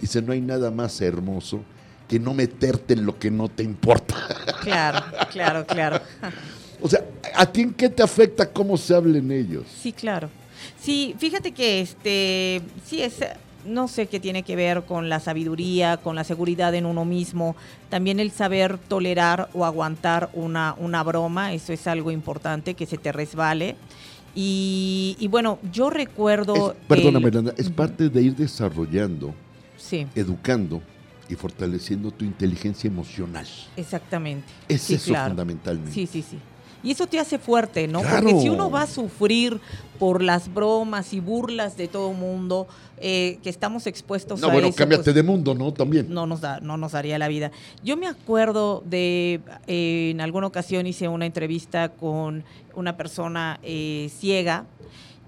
Dice, no hay nada más hermoso que no meterte en lo que no te importa. Claro, claro, claro. O sea, ¿a ti en qué te afecta cómo se hablen ellos? Sí, claro. Sí, fíjate que este, sí es, no sé qué tiene que ver con la sabiduría, con la seguridad en uno mismo, también el saber tolerar o aguantar una, una broma, eso es algo importante, que se te resbale. Y, y bueno, yo recuerdo... Es- perdóname, el- es parte de ir desarrollando, Sí, educando y fortaleciendo tu inteligencia emocional. exactamente. Es Sí, eso claro. fundamentalmente. Sí, sí, sí. Y eso te hace fuerte, ¿no? Claro. Porque si uno va a sufrir por las bromas y burlas de todo mundo, eh, que estamos expuestos No, a bueno, eso, cámbiate pues, de mundo, ¿no? También. no nos da, no nos daría la vida. Yo me acuerdo de eh, en alguna ocasión hice una entrevista con una persona eh, ciega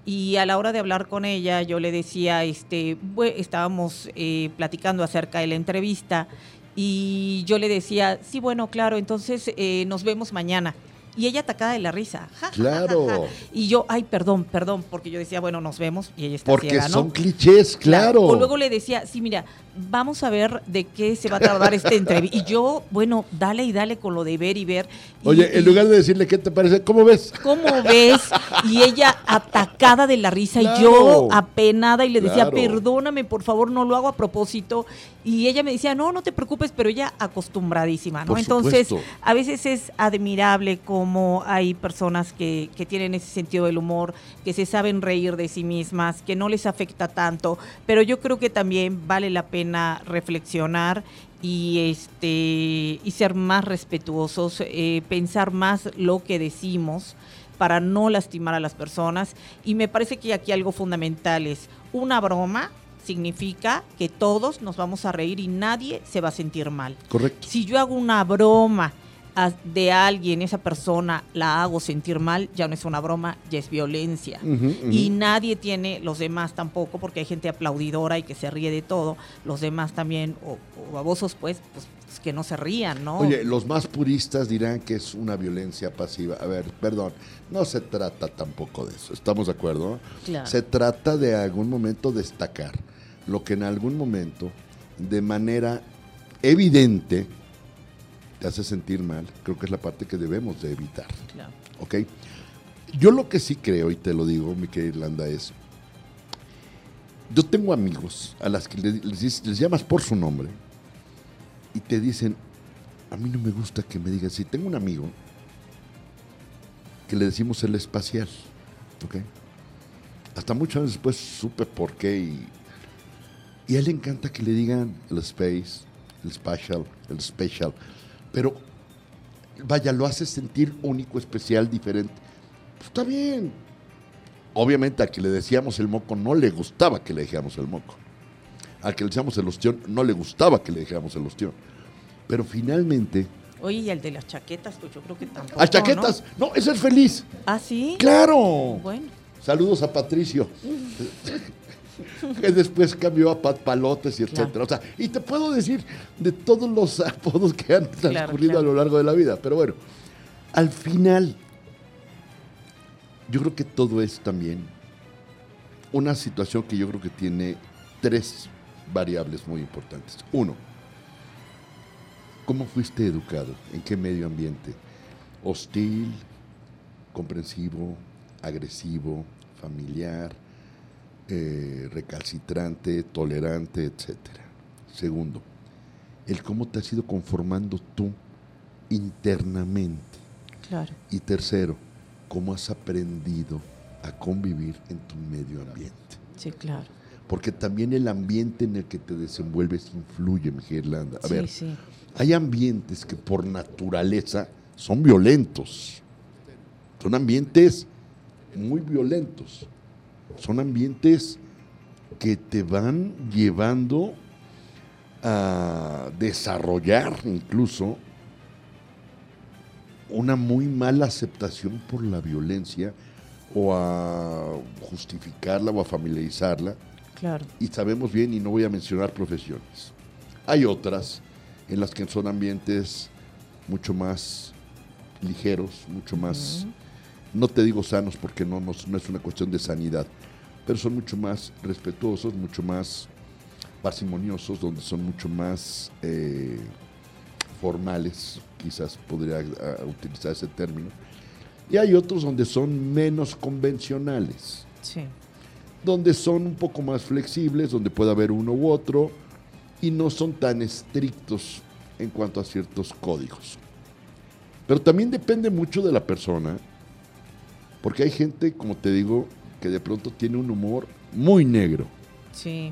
y a la hora de hablar con ella yo le decía, este, estábamos eh, platicando acerca de la entrevista y yo le decía, sí, bueno, claro, entonces eh, nos vemos mañana. Y ella atacada de la risa. Ja, ja, ja, ja, Claro. Y yo, ay, perdón, perdón, porque yo decía, bueno, nos vemos y ella está Porque ciega, ¿no? son clichés, claro. O luego le decía, sí, mira, vamos a ver de qué se va a tratar esta entrevista. Y yo, bueno, dale y dale con lo de ver y ver. Y- Oye, en y, lugar de decirle qué te parece, ¿cómo ves? ¿Cómo ves? Y ella atacada de la risa y yo apenada y le decía, Claro. perdóname, por favor, no lo hago a propósito. Y ella me decía, no, no te preocupes, pero ella acostumbradísima, ¿no? Por Entonces, supuesto. a veces es admirable cómo hay personas que, que tienen ese sentido del humor, que se saben reír de sí mismas, que no les afecta tanto, pero yo creo que también vale la pena reflexionar y este y ser más respetuosos, eh, pensar más lo que decimos para no lastimar a las personas y me parece que aquí algo fundamental es una broma significa que todos nos vamos a reír y nadie se va a sentir mal. Correcto. Si yo hago una broma de alguien, esa persona la hago sentir mal, ya no es una broma, ya es violencia. Y nadie tiene, los demás tampoco, porque hay gente aplaudidora y que se ríe de todo. Los demás también, o, o babosos, pues, pues, pues, que no se rían, ¿no? Oye, los más puristas dirán que es una violencia pasiva. A ver, perdón, no se trata tampoco de eso, ¿estamos de acuerdo? Claro. Se trata de algún momento destacar lo que en algún momento, de manera evidente, te hace sentir mal. Creo que es la parte que debemos de evitar, Claro. ¿ok? Yo lo que sí creo, y te lo digo, mi querida Irlanda, es... Yo tengo amigos a las que le- les, llamas por su nombre y te dicen, a mí no me gusta que me digan, si tengo un amigo que le decimos el espacial, ¿ok? Hasta muchos años después supe por qué y, y a él le encanta que le digan el space, el special, el special, pero vaya, lo hace sentir único, especial, diferente. Pues está bien. Obviamente al que le decíamos el moco no le gustaba que le dijéramos el moco. Al que le decíamos el ostión no le gustaba que le dijéramos el ostión. Pero finalmente, Oye, y el de las chaquetas, pues yo creo que tampoco. a chaquetas, no, ese es feliz. ¿no? ¿Ah, sí? Claro. Bueno, Saludos a Patricio. que después cambió a Pat Palotes y etcétera. Claro. O sea, y te puedo decir de todos los apodos que han transcurrido claro. a lo largo de la vida. Pero bueno, al final, yo creo que todo es también una situación que yo creo que tiene tres variables muy importantes. Uno, ¿cómo fuiste educado? ¿En qué medio ambiente? ¿Hostil, comprensivo, agresivo, familiar, eh, recalcitrante, tolerante, etcétera? Segundo, el cómo te has ido conformando tú internamente. claro. Y tercero, cómo has aprendido a convivir en tu medio ambiente. Sí, claro. Porque también el ambiente en el que te desenvuelves influye, mi Irlanda. A sí, ver, sí. hay ambientes que por naturaleza son violentos. Son ambientes muy violentos. Son ambientes que te van llevando a desarrollar incluso una muy mala aceptación por la violencia o a justificarla o a familiarizarla Claro. y sabemos bien, y no voy a mencionar profesiones. Hay otras en las que son ambientes mucho más ligeros, mucho más, no te digo sanos porque no, no, no es una cuestión de sanidad, pero son mucho más respetuosos, mucho más parsimoniosos, donde son mucho más eh, formales, quizás podría ah, utilizar ese término. Y hay otros donde son menos convencionales Sí. donde son un poco más flexibles, donde puede haber uno u otro, y no son tan estrictos en cuanto a ciertos códigos. Pero también depende mucho de la persona, porque hay gente, como te digo, que de pronto tiene un humor muy negro. Sí.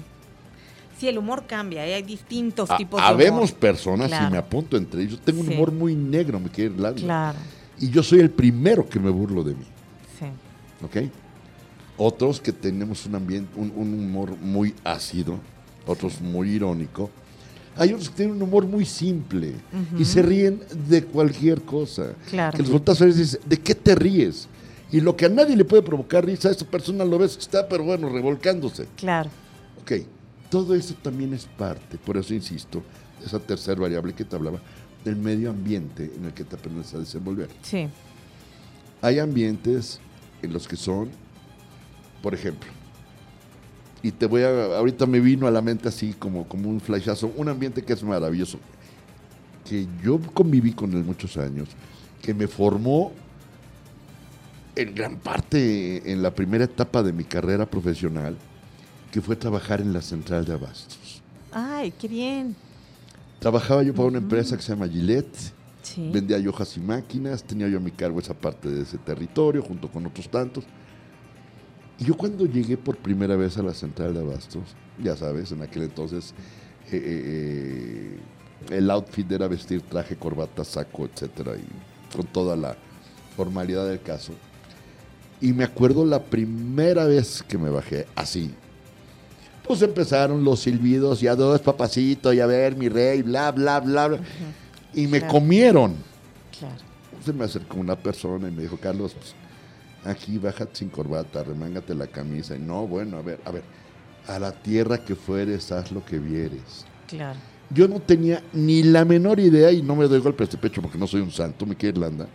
Sí, el humor cambia, ¿eh? hay distintos tipos de humor. Habemos personas, Claro. y me apunto entre ellos, tengo un humor muy negro, me quiere Irlanda. Claro, Y yo soy el primero que me burlo de mí. sí. ¿ok? Otros que tenemos un ambiente, un, un humor muy ácido, otros muy irónico. Hay otros que tienen un humor muy simple y se ríen de cualquier cosa. Claro. Que los volteas a ver y dices, ¿de qué te ríes? Y lo que a nadie le puede provocar risa, a esa persona lo ves está, pero bueno, revolcándose. Claro. Ok, todo eso también es parte, por eso insisto, esa tercera variable que te hablaba, del medio ambiente en el que te aprendes a desenvolver. Sí. Hay ambientes en los que son, por ejemplo, y te voy a, ahorita me vino a la mente así como, como un flashazo, un ambiente que es maravilloso, que yo conviví con él muchos años, que me formó en gran parte en la primera etapa de mi carrera profesional, que fue trabajar en la central de abastos. Ay, qué bien. Trabajaba yo para una empresa que se llama Gillette, Sí. Vendía yo hojas y máquinas, tenía yo a mi cargo esa parte de ese territorio junto con otros tantos. Y yo cuando llegué por primera vez a la central de abastos, ya sabes, en aquel entonces eh, eh, eh, el outfit era vestir traje, corbata, saco, etcétera, y con toda la formalidad del caso. Y me acuerdo la primera vez que me bajé así. Pues empezaron los silbidos, y a dos, papacito, y a ver, mi rey, bla, bla, bla, bla. Y me Claro. comieron. Claro. Se me acercó una persona y me dijo, Carlos, pues, aquí bájate sin corbata, remángate la camisa. Y no, bueno, a ver, a ver, a la tierra que fueres, haz lo que vieres. Claro. Yo no tenía ni la menor idea, y no me doy golpes de pecho porque no soy un santo, me quiere Irlanda.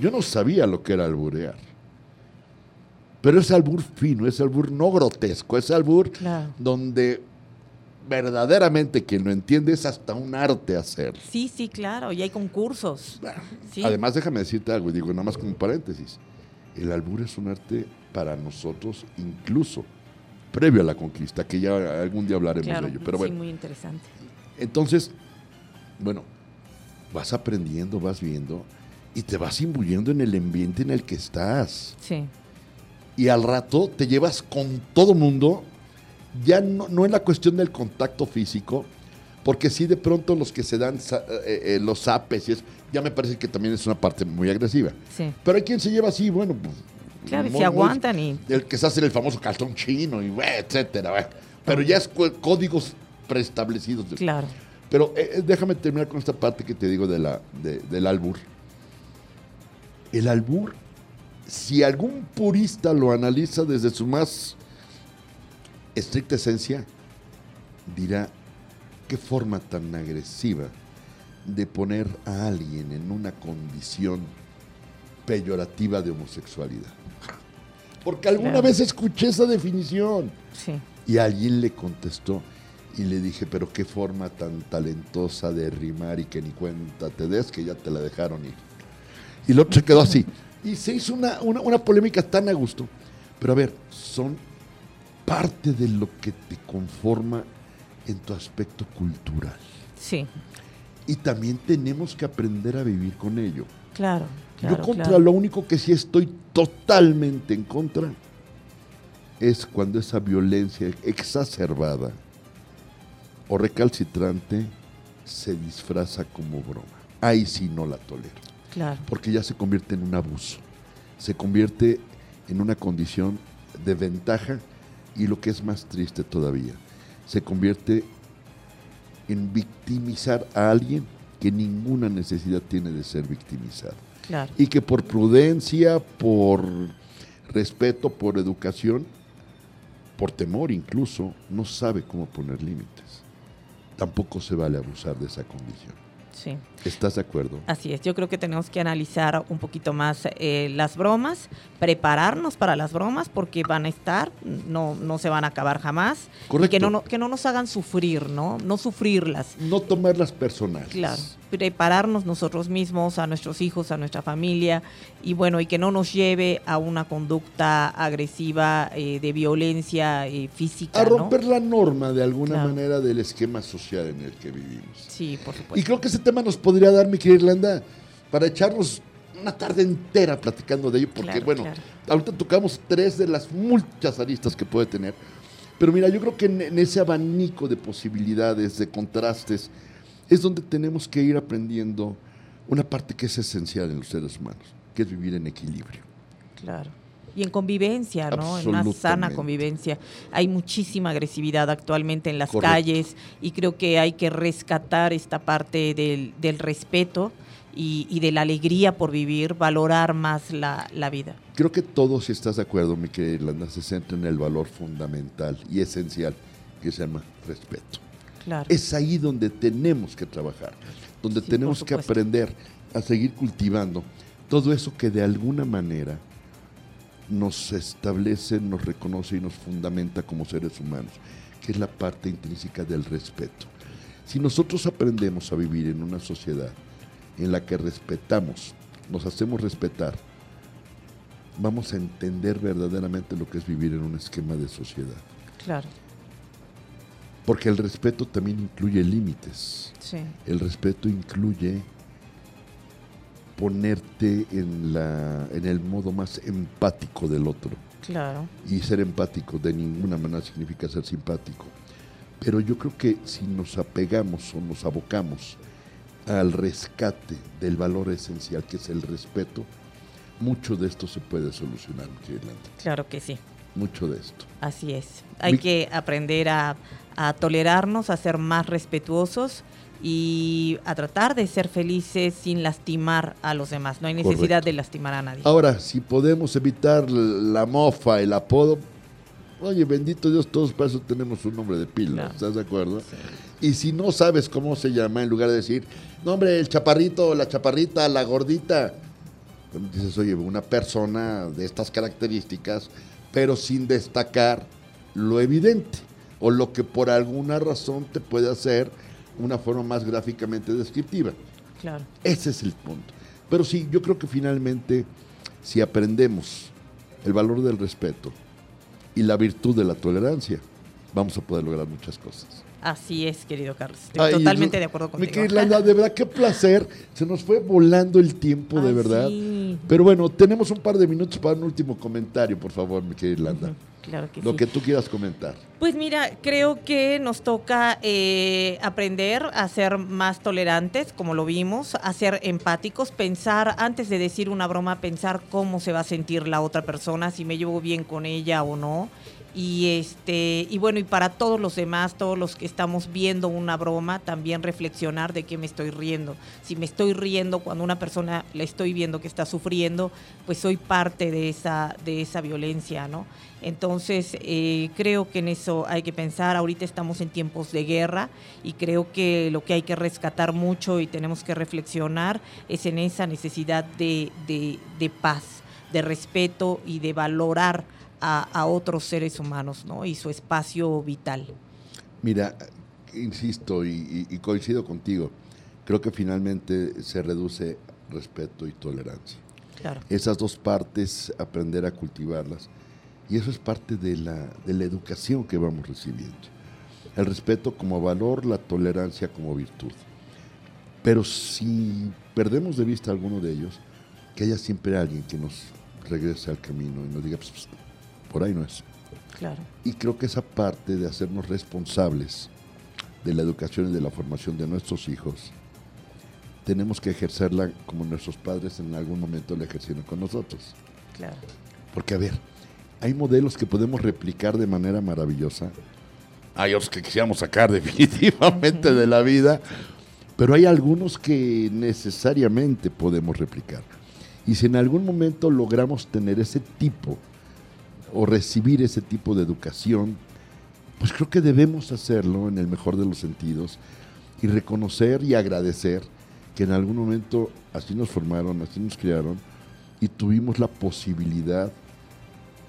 Yo no sabía lo que era alburear. Pero es albur fino, es albur no grotesco, es albur Claro. donde verdaderamente quien lo entiende es hasta un arte hacer. Sí, sí, claro. Y hay concursos. Sí. Además, déjame decirte algo, y digo nada más como un paréntesis. El albur es un arte para nosotros, incluso previo a la conquista, que ya algún día hablaremos claro. de ello. Pero sí, bueno, muy interesante. entonces, bueno, vas aprendiendo, vas viendo y te vas imbuyendo en el ambiente en el que estás. Sí. Y al rato te llevas con todo mundo, ya no, no es la cuestión del contacto físico, porque sí de pronto los que se dan sa- eh, eh, los zapes y eso, ya me parece que también es una parte muy agresiva. Sí. Pero hay quien se lleva así, bueno, pues, Claro, y muy- se muy- aguantan y. el que se hace el famoso calzón chino y etcétera. Pero ya es códigos preestablecidos. de- Claro. Pero eh, eh, déjame terminar con esta parte que te digo de la, de- del albur. El albur, si algún purista lo analiza desde su más estricta esencia, dirá qué forma tan agresiva de poner a alguien en una condición peyorativa de homosexualidad. Porque alguna Claro. vez escuché esa definición. Sí. Y alguien le contestó y le dije, pero qué forma tan talentosa de rimar y que ni cuenta te des que ya te la dejaron ir. Y el otro se quedó así. Y se hizo una, una, una polémica tan a gusto. Pero a ver, son parte de lo que te conforma en tu aspecto cultural. Sí. Y también tenemos que aprender a vivir con ello. Claro. claro Yo contra claro. lo único que sí estoy totalmente en contra es cuando esa violencia exacerbada o recalcitrante se disfraza como broma. Ahí sí no la tolero, Claro. porque ya se convierte en un abuso, se convierte en una condición de ventaja y lo que es más triste todavía, se convierte en victimizar a alguien que ninguna necesidad tiene de ser victimizado Claro. y que por prudencia, por respeto, por educación, por temor incluso, no sabe cómo poner límites. Tampoco se vale abusar de esa condición. Sí. ¿Estás de acuerdo? Así es, yo creo que tenemos que analizar un poquito más eh, las bromas, prepararnos para las bromas porque van a estar, no, no se van a acabar jamás. Y Correcto. que no, no- que no nos hagan sufrir, ¿no? No sufrirlas. No tomarlas personales. Claro, prepararnos nosotros mismos, a nuestros hijos, a nuestra familia, y bueno, y que no nos lleve a una conducta agresiva eh, de violencia eh, física. A ¿no? romper la norma de alguna Claro. manera del esquema social en el que vivimos. Sí, por Y supuesto. creo que ese tema nos podría dar, mi querida Irlanda, para echarnos una tarde entera platicando de ello, porque Claro, bueno, claro. ahorita tocamos tres de las muchas aristas que puede tener. Pero mira, yo creo que en, en ese abanico de posibilidades, de contrastes, es donde tenemos que ir aprendiendo una parte que es esencial en los seres humanos, que es vivir en equilibrio. Claro. Y en convivencia, ¿no? En una sana convivencia. Hay muchísima agresividad actualmente en las Correcto. calles y creo que hay que rescatar esta parte del, del respeto y, y de la alegría por vivir, valorar más la, la vida. Creo que todos, si estás de acuerdo, mi querida Irlanda, se centra en el valor fundamental y esencial que se llama respeto. Claro. Es ahí donde tenemos que trabajar, donde Sí, tenemos que aprender a seguir cultivando todo eso que de alguna manera nos establece, nos reconoce y nos fundamenta como seres humanos, que es la parte intrínseca del respeto. Si nosotros aprendemos a vivir en una sociedad en la que respetamos, nos hacemos respetar, vamos a entender verdaderamente lo que es vivir en un esquema de sociedad. Claro. Porque el respeto también incluye límites. Sí. El respeto incluye ponerte en, la, en el modo más empático del otro. Claro. Y ser empático de ninguna manera significa ser simpático. Pero yo creo que si nos apegamos o nos abocamos al rescate del valor esencial que es el respeto, mucho de esto se puede solucionar. Claro que sí. Mucho de esto. Así es. Hay que aprender a, a tolerarnos, a ser más respetuosos y a tratar de ser felices sin lastimar a los demás. No hay necesidad de lastimar a nadie. Ahora, si podemos evitar la mofa, el apodo, oye, bendito Dios, todos para eso tenemos un nombre de pila, ¿estás de acuerdo? Y si no sabes cómo se llama, en lugar de decir, no hombre, el chaparrito, la chaparrita, la gordita, dices, oye, una persona de estas características, pero sin destacar lo evidente o lo que por alguna razón te puede hacer una forma más gráficamente descriptiva. Claro. Ese es el punto. Pero sí, yo creo que finalmente, si aprendemos el valor del respeto y la virtud de la tolerancia, vamos a poder lograr muchas cosas. Así es, querido Carlos. Estoy totalmente de acuerdo contigo. Mi querida de verdad, qué placer. Se nos fue volando el tiempo, de verdad. Pero bueno, tenemos un par de minutos para un último comentario, por favor, mi querida Irlanda. Claro que Lo que tú quieras comentar. Pues mira, creo que nos toca eh, aprender a ser más tolerantes, como lo vimos, a ser empáticos, pensar, antes de decir una broma, pensar cómo se va a sentir la otra persona, si me llevo bien con ella o no y este y bueno y para todos los demás todos los que estamos viendo una broma también reflexionar de qué me estoy riendo. Si me estoy riendo cuando una persona la estoy viendo que está sufriendo pues soy parte de esa de esa violencia no entonces eh, creo que en eso hay que pensar. Ahorita estamos en tiempos de guerra y creo que lo que hay que rescatar mucho y tenemos que reflexionar es en esa necesidad de, de, de paz de respeto y de valorar a, otros seres humanos ¿no? y su espacio vital. Mira, insisto y, coincido contigo, creo que finalmente se reduce respeto y tolerancia. Claro. Esas dos partes, aprender a cultivarlas. Y eso es parte de la, de la educación que vamos recibiendo. El respeto como valor, la tolerancia como virtud. Pero si perdemos de vista alguno de ellos, que haya siempre alguien que nos regrese al camino y nos diga, pues, pues por ahí no es. Claro. Y creo que esa parte de hacernos responsables de la educación y de la formación de nuestros hijos, tenemos que ejercerla como nuestros padres en algún momento la ejercieron con nosotros. Claro. Porque, a ver, hay modelos que podemos replicar de manera maravillosa. Hay otros que quisiéramos sacar definitivamente de la vida, pero hay algunos que necesariamente podemos replicar. Y si en algún momento logramos tener ese tipo o recibir ese tipo de educación, pues creo que debemos hacerlo en el mejor de los sentidos y reconocer y agradecer que en algún momento así nos formaron, así nos criaron y tuvimos la posibilidad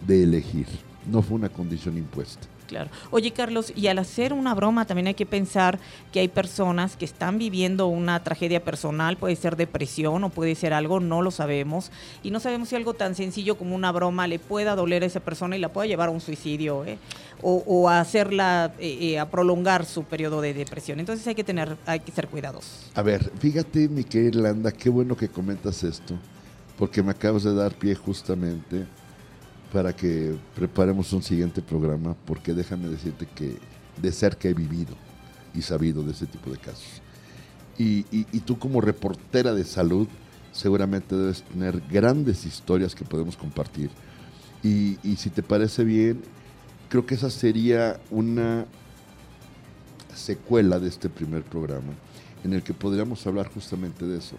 de elegir. No fue una condición impuesta. Claro. Oye, Carlos, y al hacer una broma también hay que pensar que hay personas que están viviendo una tragedia personal, puede ser depresión o puede ser algo, no lo sabemos, y no sabemos si algo tan sencillo como una broma le pueda doler a esa persona y la pueda llevar a un suicidio, ¿eh? o, a hacerla, eh, eh, a prolongar su periodo de depresión. Entonces hay que tener, hay que ser cuidadosos. A ver, fíjate, mi querida Irlanda, qué bueno que comentas esto, porque me acabas de dar pie justamente para que preparemos un siguiente programa, porque déjame decirte que de cerca he vivido y sabido de ese tipo de casos. Y, tú como reportera de salud, seguramente debes tener grandes historias que podemos compartir. Y, y si te parece bien, creo que esa sería una secuela de este primer programa, en el que podríamos hablar justamente de eso,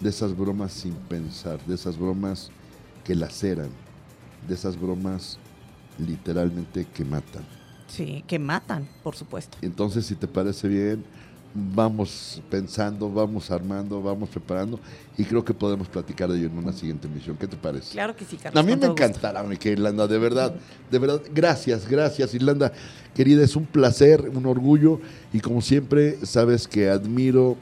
de esas bromas sin pensar, de esas bromas que laceran, de esas bromas literalmente que matan. Sí, que matan, por supuesto. Entonces, si te parece bien, vamos pensando, vamos armando, vamos preparando y creo que podemos platicar de ello en una siguiente emisión. ¿Qué te parece? Claro que sí, Carlos. A mí me encantará, mi querida Irlanda, de verdad, de verdad. Gracias, gracias, Irlanda. Querida, es un placer, un orgullo y como siempre, sabes que admiro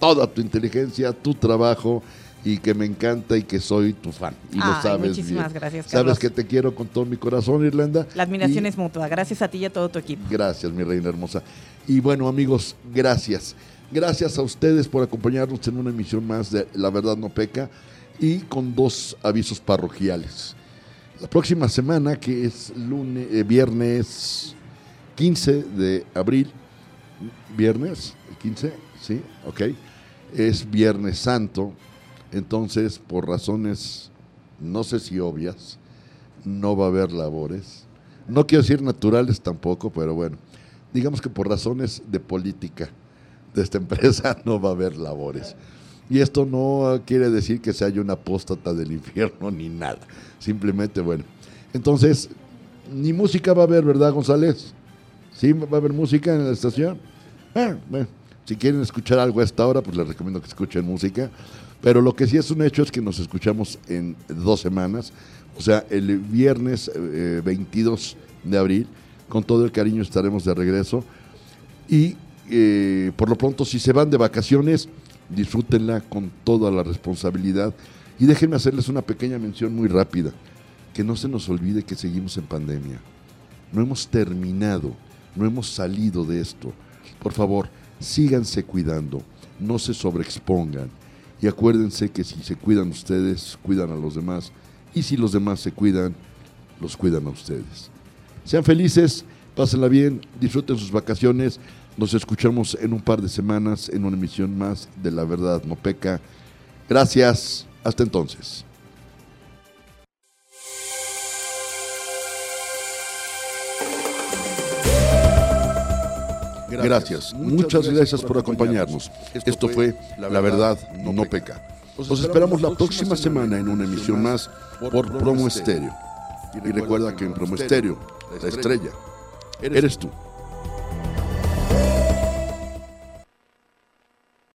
toda tu inteligencia, tu trabajo y que me encanta y que soy tu fan. Y lo sabes muchísimas gracias, Carlos. Sabes que te quiero con todo mi corazón, Irlanda. La admiración es mutua. Gracias a ti y a todo tu equipo. Gracias, mi reina hermosa. Y bueno, amigos, gracias. Gracias a ustedes por acompañarnos en una emisión más de La Verdad No Peca y con dos avisos parroquiales. La próxima semana, que es lunes, eh, viernes 15 de abril, viernes 15, sí, ok, es Viernes Santo, entonces, por razones, no sé si obvias, no va a haber labores. No quiero decir naturales tampoco, pero bueno, digamos que por razones de política de esta empresa no va a haber labores. Y esto no quiere decir que se haya una apóstata del infierno ni nada. Simplemente, bueno. Entonces, ni música va a haber, ¿verdad, González? ¿Sí va a haber música en la estación? Ah, bueno, si quieren escuchar algo a esta hora, pues les recomiendo que escuchen música. Pero lo que sí es un hecho es que nos escuchamos en dos semanas. O sea, el viernes 22 eh, de abril, con todo el cariño estaremos de regreso. Y eh, por lo pronto, si se van de vacaciones, disfrútenla con toda la responsabilidad. Y déjenme hacerles una pequeña mención muy rápida. Que no se nos olvide que seguimos en pandemia. No hemos terminado, no hemos salido de esto. Por favor, síganse cuidando, no se sobreexpongan. Y acuérdense que si se cuidan ustedes, cuidan a los demás. Y si los demás se cuidan, los cuidan a ustedes. Sean felices, pásenla bien, disfruten sus vacaciones. Nos escuchamos en un par de semanas en una emisión más de La Verdad No Peca. Gracias. Hasta entonces. Gracias. Muchas gracias por acompañarnos. Esto fue La Verdad No Peca. Los esperamos la próxima semana en una emisión más por Promo Estéreo. Y recuerda que en Promo Estéreo, la estrella, eres tú.